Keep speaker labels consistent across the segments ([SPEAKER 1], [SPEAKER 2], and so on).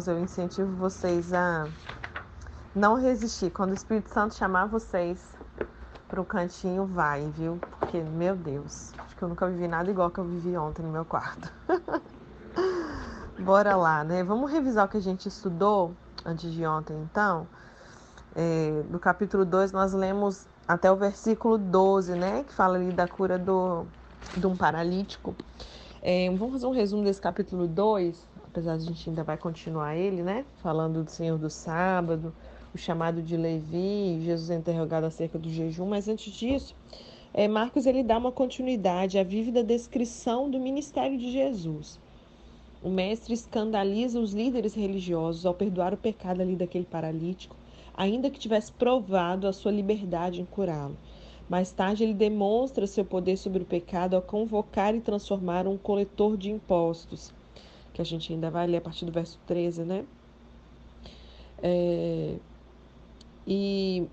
[SPEAKER 1] irmãos, eu incentivo vocês a não resistir. Quando o Espírito Santo chamar vocês para o cantinho, vai, viu? Porque, meu Deus, acho que eu nunca vivi nada igual que eu vivi ontem no meu quarto. Bora lá, né? Vamos revisar o que a gente estudou antes de ontem, então. É, do capítulo 2, nós lemos até o versículo 12, né? Que fala ali da cura do, de um paralítico. É, vamos fazer um resumo desse capítulo 2, apesar de a gente ainda vai continuar ele, né? Falando do Senhor do Sábado, o chamado de Levi, Jesus é interrogado acerca do jejum, mas antes disso, é, Marcos ele dá uma continuidade à vívida descrição do ministério de Jesus. O mestre escandaliza os líderes religiosos ao perdoar o pecado ali daquele paralítico, ainda que tivesse provado a sua liberdade em curá-lo. Mais tarde, ele demonstra seu poder sobre o pecado ao convocar e transformar um coletor de impostos, que a gente ainda vai ler a partir do verso 13, né? É... E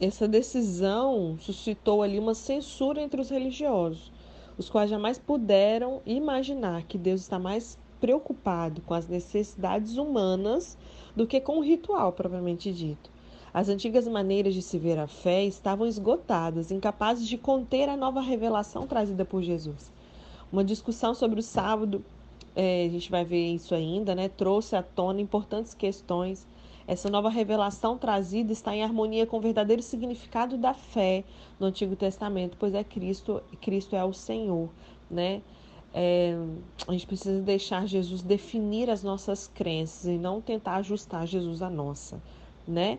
[SPEAKER 1] essa decisão suscitou ali uma censura entre os religiosos, os quais jamais puderam imaginar que Deus está mais preocupado com as necessidades humanas do que com o ritual propriamente dito. As antigas maneiras de se ver a fé estavam esgotadas, incapazes de conter a nova revelação trazida por Jesus. Uma discussão sobre o sábado, é, a gente vai ver isso ainda, né? Trouxe à tona importantes questões. Essa nova revelação trazida está em harmonia com o verdadeiro significado da fé no Antigo Testamento, pois é Cristo, Cristo é o Senhor, né? É, a gente precisa deixar Jesus definir as nossas crenças e não tentar ajustar Jesus à nossa, né?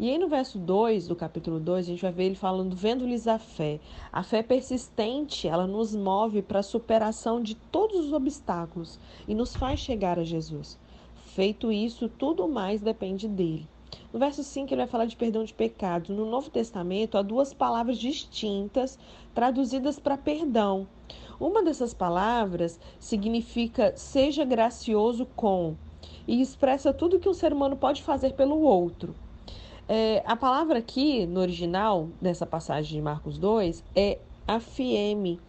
[SPEAKER 1] E aí no verso 2 do capítulo 2, a gente vai ver ele falando, vendo-lhes a fé. A fé persistente, ela nos move para a superação de todos os obstáculos e nos faz chegar a Jesus. Feito isso, tudo mais depende dele. No verso 5, ele vai falar de perdão de pecados. No Novo Testamento, há duas palavras distintas traduzidas para perdão. Uma dessas palavras significa seja gracioso com e expressa tudo que um ser humano pode fazer pelo outro. É, a palavra aqui, no original, dessa passagem de Marcos 2, é afieme,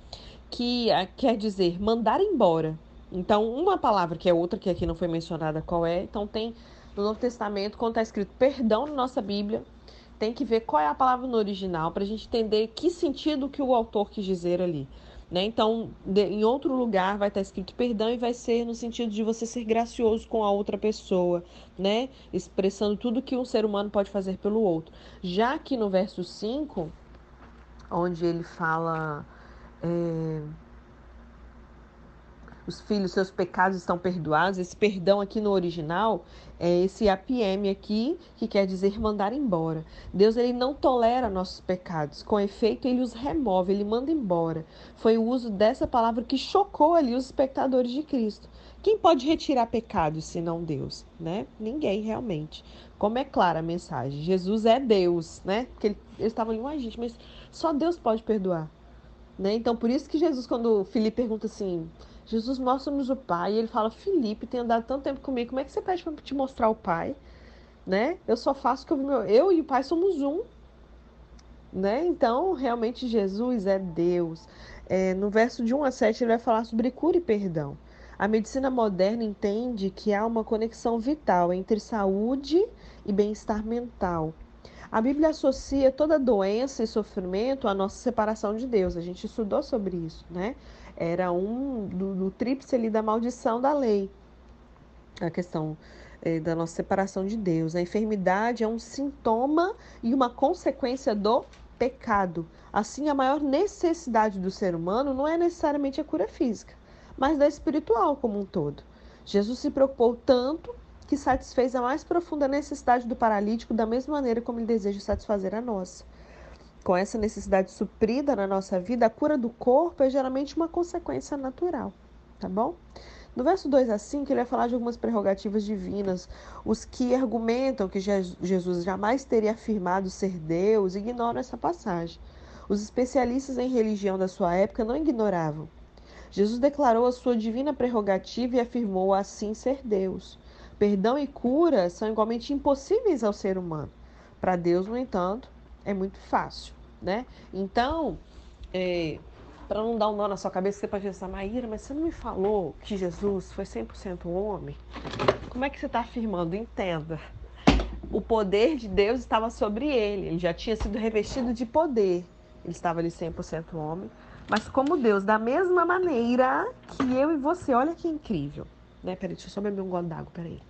[SPEAKER 1] que quer dizer mandar embora. Então, uma palavra que é outra, que aqui não foi mencionada qual é. Então, tem no Novo Testamento, quando está escrito perdão na nossa Bíblia, tem que ver qual é a palavra no original para a gente entender que sentido que o autor quis dizer ali. Né? Então, de, em outro lugar vai estar escrito perdão e vai ser no sentido de você ser gracioso com a outra pessoa, né? Expressando tudo que um ser humano pode fazer pelo outro. Já que no verso 5, onde ele fala. É os filhos, seus pecados estão perdoados. Esse perdão aqui no original é esse APM aqui, que quer dizer mandar embora. Deus ele não tolera nossos pecados, com efeito ele os remove, ele manda embora. Foi o uso dessa palavra que chocou ali os espectadores de Cristo. Quem pode retirar pecados senão Deus, né? Ninguém realmente. Como é clara a mensagem, Jesus é Deus, né? Porque ele, eles estavam ali, uai gente, mas só Deus pode perdoar. Né? Então, por isso que Jesus, quando Filipe pergunta assim, Jesus mostra-nos o Pai. Ele fala: Felipe, tem andado tanto tempo comigo, como é que você pede para te mostrar o Pai? Né? Eu só faço que eu meu. Eu e o Pai somos um. Né? Então, realmente, Jesus é Deus. É, no verso de 1 a 7, ele vai falar sobre cura e perdão. A medicina moderna entende que há uma conexão vital entre saúde e bem-estar mental. A Bíblia associa toda doença e sofrimento à nossa separação de Deus. A gente estudou sobre isso, né? era um do, do tríplice ali da maldição da lei. A questão é, da nossa separação de Deus. A enfermidade é um sintoma e uma consequência do pecado. Assim, a maior necessidade do ser humano não é necessariamente a cura física, mas da espiritual como um todo. Jesus se preocupou tanto que satisfez a mais profunda necessidade do paralítico da mesma maneira como ele deseja satisfazer a nossa com essa necessidade suprida na nossa vida, a cura do corpo é geralmente uma consequência natural, tá bom? No verso 2 a 5, ele vai falar de algumas prerrogativas divinas. Os que argumentam que Jesus jamais teria afirmado ser Deus ignoram essa passagem. Os especialistas em religião da sua época não ignoravam. Jesus declarou a sua divina prerrogativa e afirmou assim ser Deus. Perdão e cura são igualmente impossíveis ao ser humano. Para Deus, no entanto, é muito fácil, né? Então, é, para não dar um nó na sua cabeça, você pode pensar, Maíra, mas você não me falou que Jesus foi 100% homem? Como é que você está afirmando? Entenda. O poder de Deus estava sobre ele, ele já tinha sido revestido de poder. Ele estava ali 100% homem, mas como Deus, da mesma maneira que eu e você, olha que incrível. Né? Peraí, deixa eu só beber um gole d'água, peraí.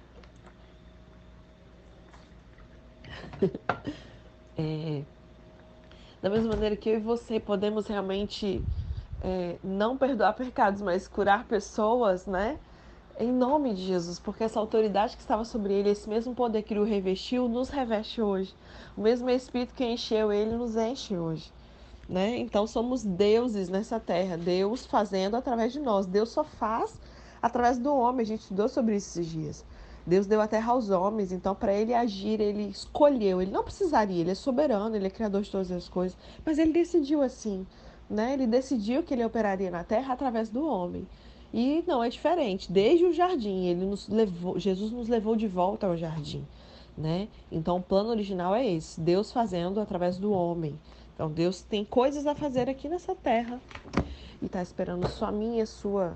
[SPEAKER 1] é, da mesma maneira que eu e você podemos realmente é, não perdoar pecados, mas curar pessoas, né? Em nome de Jesus, porque essa autoridade que estava sobre ele, esse mesmo poder que o revestiu, nos reveste hoje. O mesmo Espírito que encheu ele, nos enche hoje. Né? Então somos deuses nessa terra, Deus fazendo através de nós. Deus só faz através do homem. A gente estudou sobre esses dias. Deus deu a terra aos homens, então para ele agir, ele escolheu. Ele não precisaria, ele é soberano, ele é criador de todas as coisas, mas ele decidiu assim né? Ele decidiu que ele operaria na terra através do homem. E não é diferente. Desde o jardim, ele nos levou, Jesus nos levou de volta ao jardim, né? Então o plano original é esse, Deus fazendo através do homem. Então Deus tem coisas a fazer aqui nessa terra e está esperando só a minha e a sua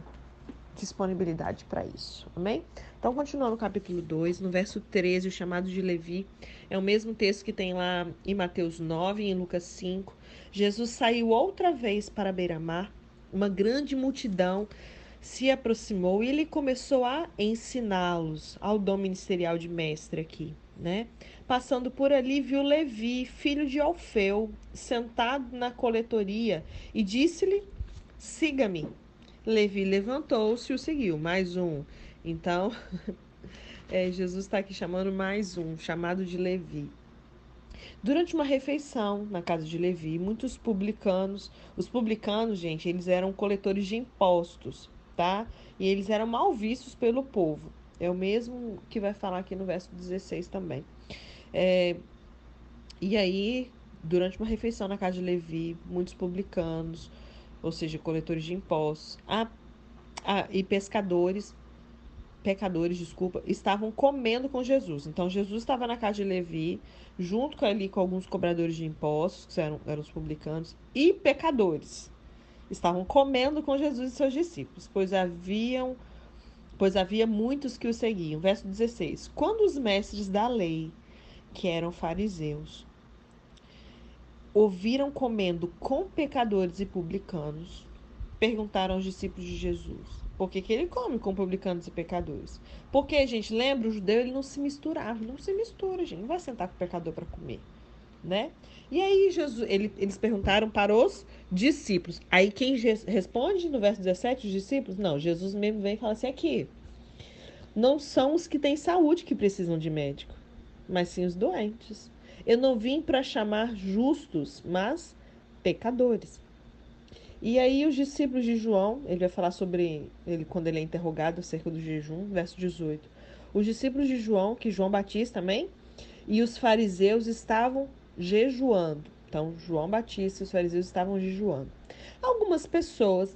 [SPEAKER 1] disponibilidade para isso. Amém? Então, continuando no capítulo 2, no verso 13, o chamado de Levi, é o mesmo texto que tem lá em Mateus 9 e em Lucas 5. Jesus saiu outra vez para beira-mar, uma grande multidão se aproximou e ele começou a ensiná-los ao dom ministerial de mestre aqui, né? Passando por ali, viu Levi, filho de Alfeu, sentado na coletoria e disse-lhe: Siga-me. Levi levantou-se e o seguiu. Mais um. Então, é, Jesus está aqui chamando mais um, chamado de Levi. Durante uma refeição na casa de Levi, muitos publicanos, os publicanos, gente, eles eram coletores de impostos, tá? E eles eram mal vistos pelo povo. É o mesmo que vai falar aqui no verso 16 também. É, e aí, durante uma refeição na casa de Levi, muitos publicanos, ou seja, coletores de impostos, a, a, e pescadores pecadores, desculpa, estavam comendo com Jesus. Então Jesus estava na casa de Levi, junto com, ali com alguns cobradores de impostos, que eram, eram os publicanos, e pecadores. Estavam comendo com Jesus e seus discípulos, pois haviam pois havia muitos que o seguiam. Verso 16. Quando os mestres da lei, que eram fariseus, ouviram comendo com pecadores e publicanos, perguntaram aos discípulos de Jesus: por que, que ele come com publicanos e pecadores? Porque, gente, lembra, o judeu ele não se misturava, não se mistura, gente, não vai sentar com o pecador para comer, né? E aí Jesus, ele, eles perguntaram para os discípulos. Aí quem responde no verso 17, os discípulos? Não, Jesus mesmo vem e fala assim aqui. Não são os que têm saúde que precisam de médico, mas sim os doentes. Eu não vim para chamar justos, mas pecadores. E aí os discípulos de João, ele vai falar sobre ele quando ele é interrogado acerca do jejum, verso 18. Os discípulos de João, que João Batista também, e os fariseus estavam jejuando. Então, João Batista e os fariseus estavam jejuando. Algumas pessoas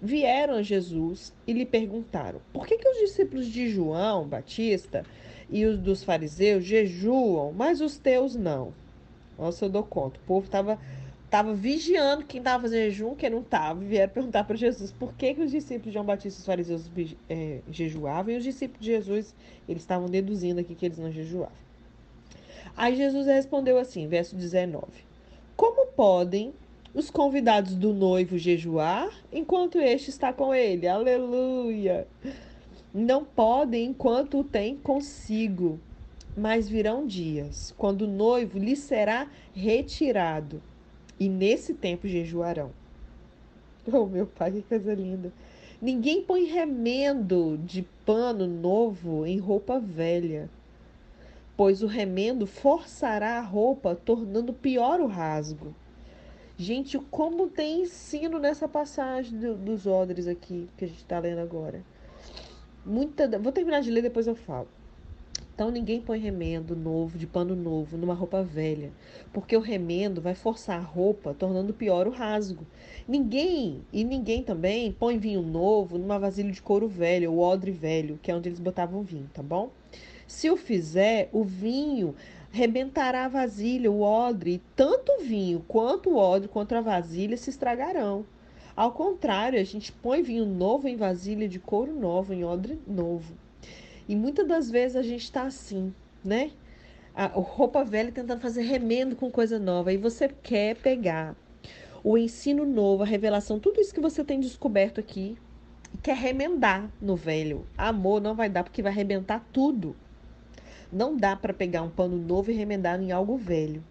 [SPEAKER 1] vieram a Jesus e lhe perguntaram: por que, que os discípulos de João Batista e os dos fariseus jejuam, mas os teus não? Nossa, eu dou conta. O povo estava estava vigiando quem estava fazendo jejum, quem não estava, vieram perguntar para Jesus por que, que os discípulos de João Batista e os fariseus é, jejuavam, e os discípulos de Jesus, eles estavam deduzindo aqui que eles não jejuavam. Aí Jesus respondeu assim, verso 19: Como podem os convidados do noivo jejuar enquanto este está com ele? Aleluia! Não podem enquanto o tem consigo, mas virão dias quando o noivo lhe será retirado e nesse tempo jejuarão. Oh, meu pai, que coisa linda. Ninguém põe remendo de pano novo em roupa velha, pois o remendo forçará a roupa, tornando pior o rasgo. Gente, como tem ensino nessa passagem do, dos odres aqui, que a gente está lendo agora. Muita, vou terminar de ler, depois eu falo. Então ninguém põe remendo novo, de pano novo, numa roupa velha, porque o remendo vai forçar a roupa, tornando pior o rasgo. Ninguém, e ninguém também, põe vinho novo numa vasilha de couro velho, ou odre velho, que é onde eles botavam vinho, tá bom? Se o fizer, o vinho rebentará a vasilha, o odre, e tanto o vinho quanto o odre contra a vasilha se estragarão. Ao contrário, a gente põe vinho novo em vasilha de couro novo, em odre novo. E muitas das vezes a gente está assim, né? A roupa velha tentando fazer remendo com coisa nova. E você quer pegar o ensino novo, a revelação, tudo isso que você tem descoberto aqui, e quer remendar no velho. Amor não vai dar porque vai arrebentar tudo. Não dá para pegar um pano novo e remendar em algo velho.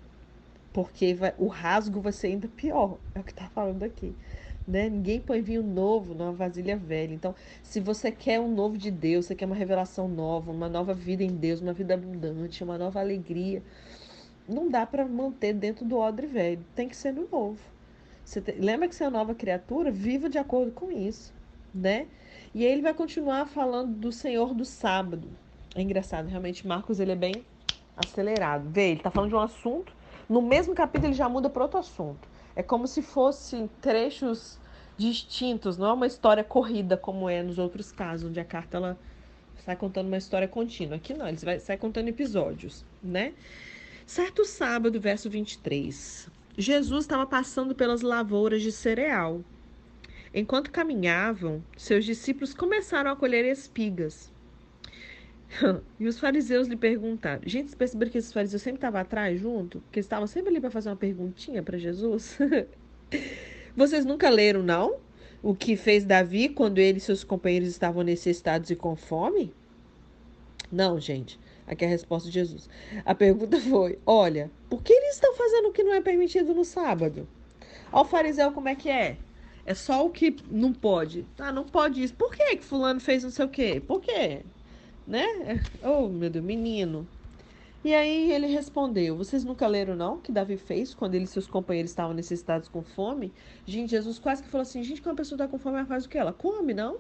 [SPEAKER 1] Porque vai, o rasgo vai ser ainda pior. É o que está falando aqui. Né? Ninguém põe vinho novo numa vasilha velha. Então, se você quer um novo de Deus, você quer uma revelação nova, uma nova vida em Deus, uma vida abundante, uma nova alegria, não dá para manter dentro do odre velho. Tem que ser no novo. Você te... Lembra que você é uma nova criatura? Viva de acordo com isso, né? E aí ele vai continuar falando do Senhor do sábado. É engraçado, realmente Marcos ele é bem acelerado. Vê, ele está falando de um assunto, no mesmo capítulo ele já muda para outro assunto. É como se fossem trechos distintos, não é uma história corrida como é nos outros casos, onde a carta ela sai contando uma história contínua. Aqui não, ele vai, sai contando episódios, né? Certo sábado, verso 23. Jesus estava passando pelas lavouras de cereal. Enquanto caminhavam, seus discípulos começaram a colher espigas. e os fariseus lhe perguntaram. Gente, vocês perceberam que esses fariseus sempre estavam atrás junto? Eles estavam sempre ali para fazer uma perguntinha para Jesus? Vocês nunca leram, não? O que fez Davi quando ele e seus companheiros estavam necessitados e com fome? Não, gente. Aqui é a resposta de Jesus. A pergunta foi: olha, por que eles estão fazendo o que não é permitido no sábado? Ao fariseu, como é que é? É só o que não pode. Ah, não pode isso. Por que que fulano fez não sei o quê? Por quê? Né? Oh, meu Deus, menino. E aí ele respondeu: Vocês nunca leram, não? Que Davi fez quando ele e seus companheiros estavam necessitados com fome? Gente, Jesus quase que falou assim: Gente, quando uma pessoa está com fome, ela faz o que? Ela come, não?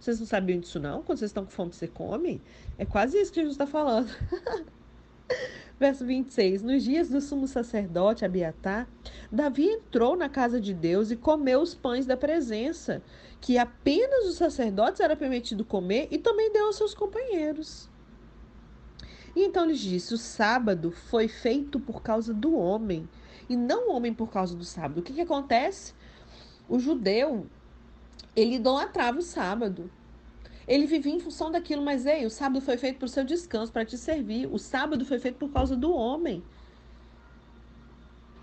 [SPEAKER 1] Vocês não sabiam disso, não? Quando vocês estão com fome, você come? É quase isso que Jesus está falando. Verso 26. Nos dias do sumo sacerdote Abiatar, Davi entrou na casa de Deus e comeu os pães da presença, que apenas os sacerdotes era permitido comer, e também deu aos seus companheiros. E então lhes disse: O sábado foi feito por causa do homem, e não o homem por causa do sábado. O que, que acontece? O judeu, ele idolatrava o sábado. Ele vivia em função daquilo, mas ei, o sábado foi feito para o seu descanso, para te servir. O sábado foi feito por causa do homem.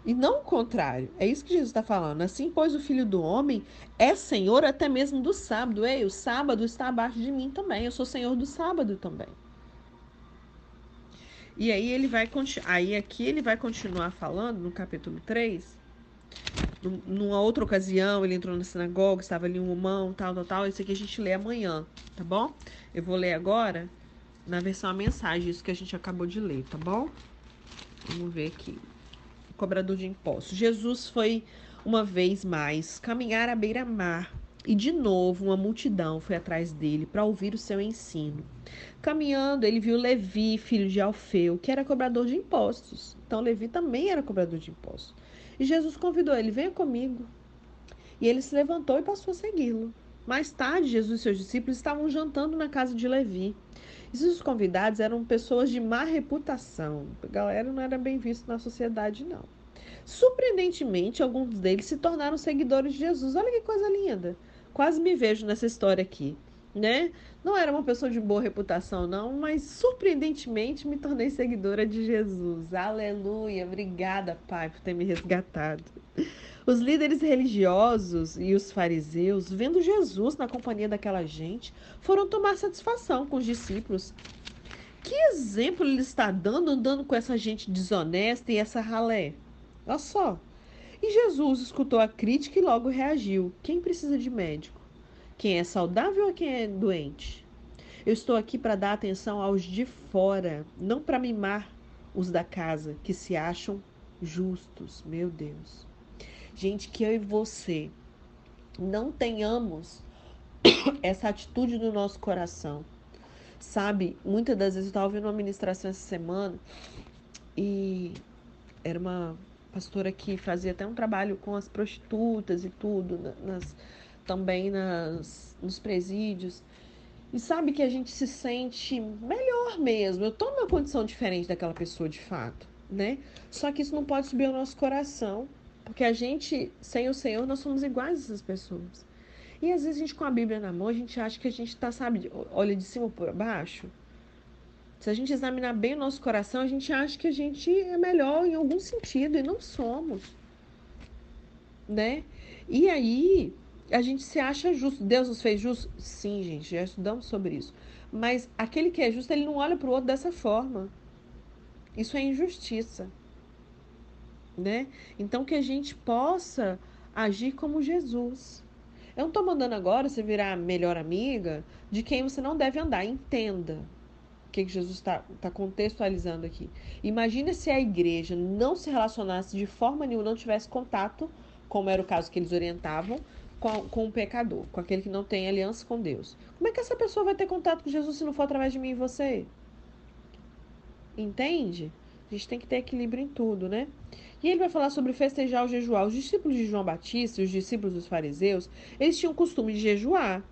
[SPEAKER 1] E não o contrário. É isso que Jesus está falando. Assim, pois o filho do homem é senhor até mesmo do sábado. Ei, o sábado está abaixo de mim também. Eu sou senhor do sábado também. E aí ele vai aí aqui ele vai continuar falando no capítulo 3. Numa outra ocasião, ele entrou na sinagoga, estava ali um humão, tal, tal, tal. Isso aqui a gente lê amanhã, tá bom? Eu vou ler agora na versão a mensagem, isso que a gente acabou de ler, tá bom? Vamos ver aqui cobrador de impostos. Jesus foi uma vez mais caminhar à beira-mar e de novo uma multidão foi atrás dele para ouvir o seu ensino. Caminhando, ele viu Levi, filho de Alfeu, que era cobrador de impostos. Então, Levi também era cobrador de impostos. E Jesus convidou ele: venha comigo. E ele se levantou e passou a segui-lo. Mais tarde, Jesus e seus discípulos estavam jantando na casa de Levi. Esses convidados eram pessoas de má reputação. A galera não era bem vista na sociedade, não. Surpreendentemente, alguns deles se tornaram seguidores de Jesus. Olha que coisa linda. Quase me vejo nessa história aqui, né? Não era uma pessoa de boa reputação, não, mas surpreendentemente me tornei seguidora de Jesus. Aleluia. Obrigada, Pai, por ter me resgatado. Os líderes religiosos e os fariseus, vendo Jesus na companhia daquela gente, foram tomar satisfação com os discípulos. Que exemplo ele está dando andando com essa gente desonesta e essa ralé? Olha só. E Jesus escutou a crítica e logo reagiu. Quem precisa de médico? Quem é saudável ou quem é doente? Eu estou aqui para dar atenção aos de fora, não para mimar os da casa que se acham justos. Meu Deus. Gente, que eu e você não tenhamos essa atitude no nosso coração. Sabe, muitas das vezes eu estava ouvindo uma ministração essa semana e era uma pastora que fazia até um trabalho com as prostitutas e tudo, nas, também nas, nos presídios. E sabe que a gente se sente melhor mesmo. Eu estou numa condição diferente daquela pessoa de fato, né? Só que isso não pode subir ao nosso coração Porque a gente, sem o Senhor, nós somos iguais a essas pessoas. E às vezes a gente com a Bíblia na mão, a gente acha que a gente está, sabe, olha de cima para baixo. Se a gente examinar bem o nosso coração, a gente acha que a gente é melhor em algum sentido e não somos. Né? E aí, a gente se acha justo. Deus nos fez justos? Sim, gente, já estudamos sobre isso. Mas aquele que é justo, ele não olha para o outro dessa forma. Isso é injustiça. Né? Então, que a gente possa agir como Jesus. Eu não estou mandando agora você virar melhor amiga de quem você não deve andar. Entenda o que, que Jesus está tá contextualizando aqui. Imagina se a igreja não se relacionasse de forma nenhuma, não tivesse contato, como era o caso que eles orientavam, com, com o pecador, com aquele que não tem aliança com Deus. Como é que essa pessoa vai ter contato com Jesus se não for através de mim e você? Entende? A gente tem que ter equilíbrio em tudo, né? E ele vai falar sobre festejar o jejuar. Os discípulos de João Batista, os discípulos dos fariseus, eles tinham o costume de jejuar.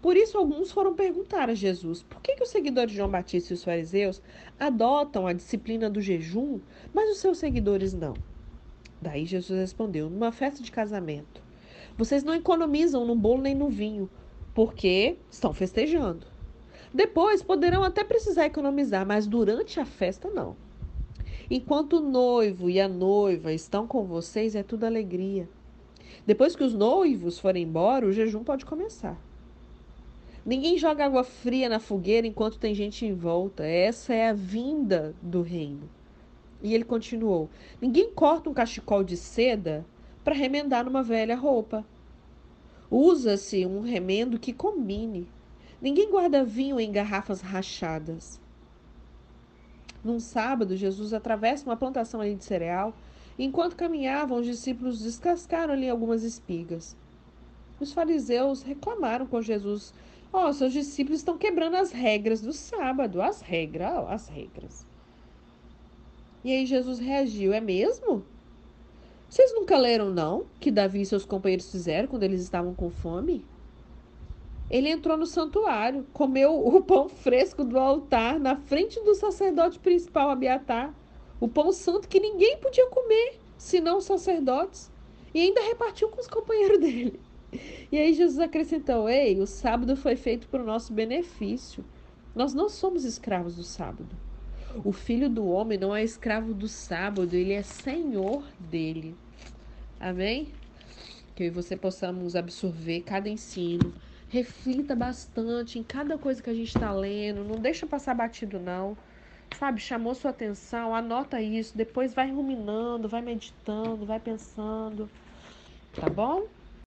[SPEAKER 1] Por isso, alguns foram perguntar a Jesus por que, que os seguidores de João Batista e os fariseus adotam a disciplina do jejum, mas os seus seguidores não. Daí Jesus respondeu: numa festa de casamento, vocês não economizam no bolo nem no vinho, porque estão festejando. Depois poderão até precisar economizar, mas durante a festa não. Enquanto o noivo e a noiva estão com vocês, é tudo alegria. Depois que os noivos forem embora, o jejum pode começar. Ninguém joga água fria na fogueira enquanto tem gente em volta. Essa é a vinda do reino. E ele continuou: Ninguém corta um cachecol de seda para remendar numa velha roupa. Usa-se um remendo que combine. Ninguém guarda vinho em garrafas rachadas. Num sábado, Jesus atravessa uma plantação ali de cereal. Enquanto caminhavam, os discípulos descascaram ali algumas espigas. Os fariseus reclamaram com Jesus: Ó, oh, seus discípulos estão quebrando as regras do sábado. As regras, as regras. E aí Jesus reagiu: É mesmo? Vocês nunca leram, não, que Davi e seus companheiros fizeram quando eles estavam com fome? Ele entrou no santuário, comeu o pão fresco do altar na frente do sacerdote principal Abiatar, o pão santo que ninguém podia comer, senão os sacerdotes, e ainda repartiu com os companheiros dele. E aí Jesus acrescentou: Ei, o sábado foi feito para o nosso benefício. Nós não somos escravos do sábado. O filho do homem não é escravo do sábado, ele é senhor dele. Amém? Que eu e você possamos absorver cada ensino. Reflita bastante em cada coisa que a gente está lendo. Não deixa passar batido, não. Sabe, chamou sua atenção, anota isso. Depois vai ruminando, vai meditando, vai pensando. Tá bom?